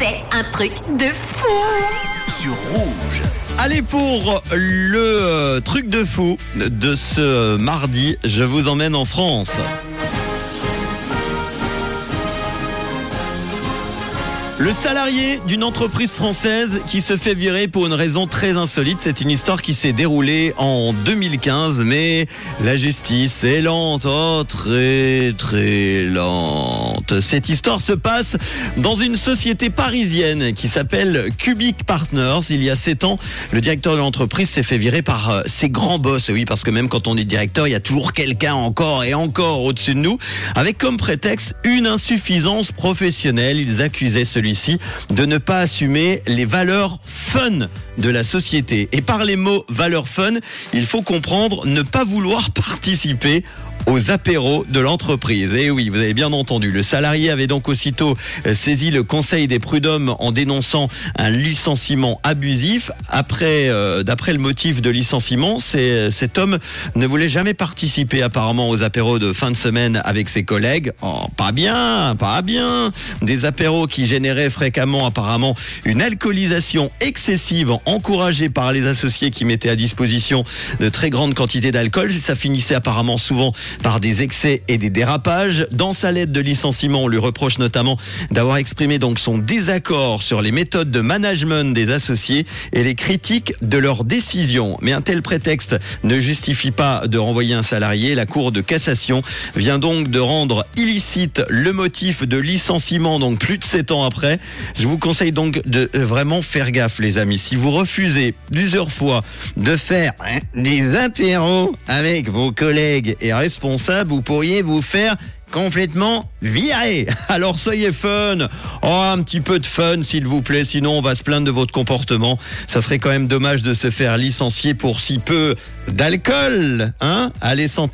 C'est un truc de fou sur rouge. Allez pour le euh, truc de fou de ce mardi, je vous emmène en France. Le salarié d'une entreprise française qui se fait virer pour une raison très insolite, c'est une histoire qui s'est déroulée en 2015, mais la justice est lente, oh très très lente. Cette histoire se passe dans une société parisienne qui s'appelle Cubic Partners. Il y a sept ans, le directeur de l'entreprise s'est fait virer par euh, ses grands boss. Oui, parce que même quand on est directeur, il y a toujours quelqu'un encore et encore au-dessus de nous, avec comme prétexte une insuffisance professionnelle. Ils accusaient celui ici de ne pas assumer les valeurs fun de la société. Et par les mots valeurs fun, il faut comprendre ne pas vouloir participer aux apéros de l'entreprise. Et oui, vous avez bien entendu. Le salarié avait donc aussitôt euh, saisi le conseil des prud'hommes en dénonçant un licenciement abusif. Après, euh, d'après le motif de licenciement, c'est, cet homme ne voulait jamais participer apparemment aux apéros de fin de semaine avec ses collègues. Oh, pas bien, pas bien. Des apéros qui généraient fréquemment apparemment une alcoolisation excessive encouragée par les associés qui mettaient à disposition de très grandes quantités d'alcool. Ça finissait apparemment souvent par des excès et des dérapages. Dans sa lettre de licenciement, on lui reproche notamment d'avoir exprimé donc son désaccord sur les méthodes de management des associés et les critiques de leurs décisions. Mais un tel prétexte ne justifie pas de renvoyer un salarié. La Cour de cassation vient donc de rendre illicite le motif de licenciement, donc plus de 7 ans après. Je vous conseille donc de vraiment faire gaffe, les amis. Si vous refusez plusieurs fois de faire hein, des apéros avec vos collègues et responsables, responsable, vous pourriez vous faire complètement viré. Alors soyez fun. Oh, un petit peu de fun s'il vous plaît, sinon on va se plaindre de votre comportement. Ça serait quand même dommage de se faire licencier pour si peu d'alcool, hein Allez santé